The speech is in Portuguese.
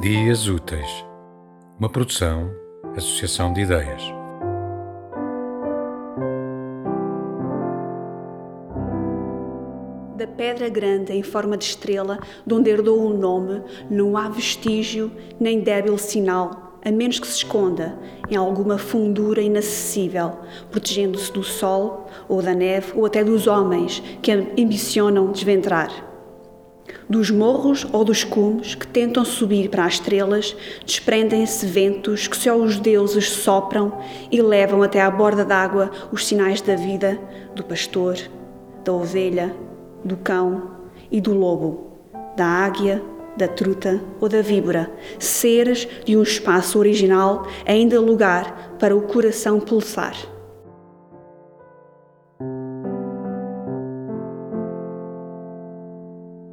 Dias Úteis, uma produção, associação de ideias. Da pedra grande em forma de estrela, de onde herdou o nome, não há vestígio nem débil sinal, a menos que se esconda em alguma fundura inacessível, protegendo-se do sol ou da neve ou até dos homens que ambicionam desventrar dos morros ou dos cumes que tentam subir para as estrelas, desprendem-se ventos que só os deuses sopram e levam até à borda d'água os sinais da vida do pastor, da ovelha, do cão e do lobo, da águia, da truta ou da víbora, seres de um espaço original, ainda lugar para o coração pulsar.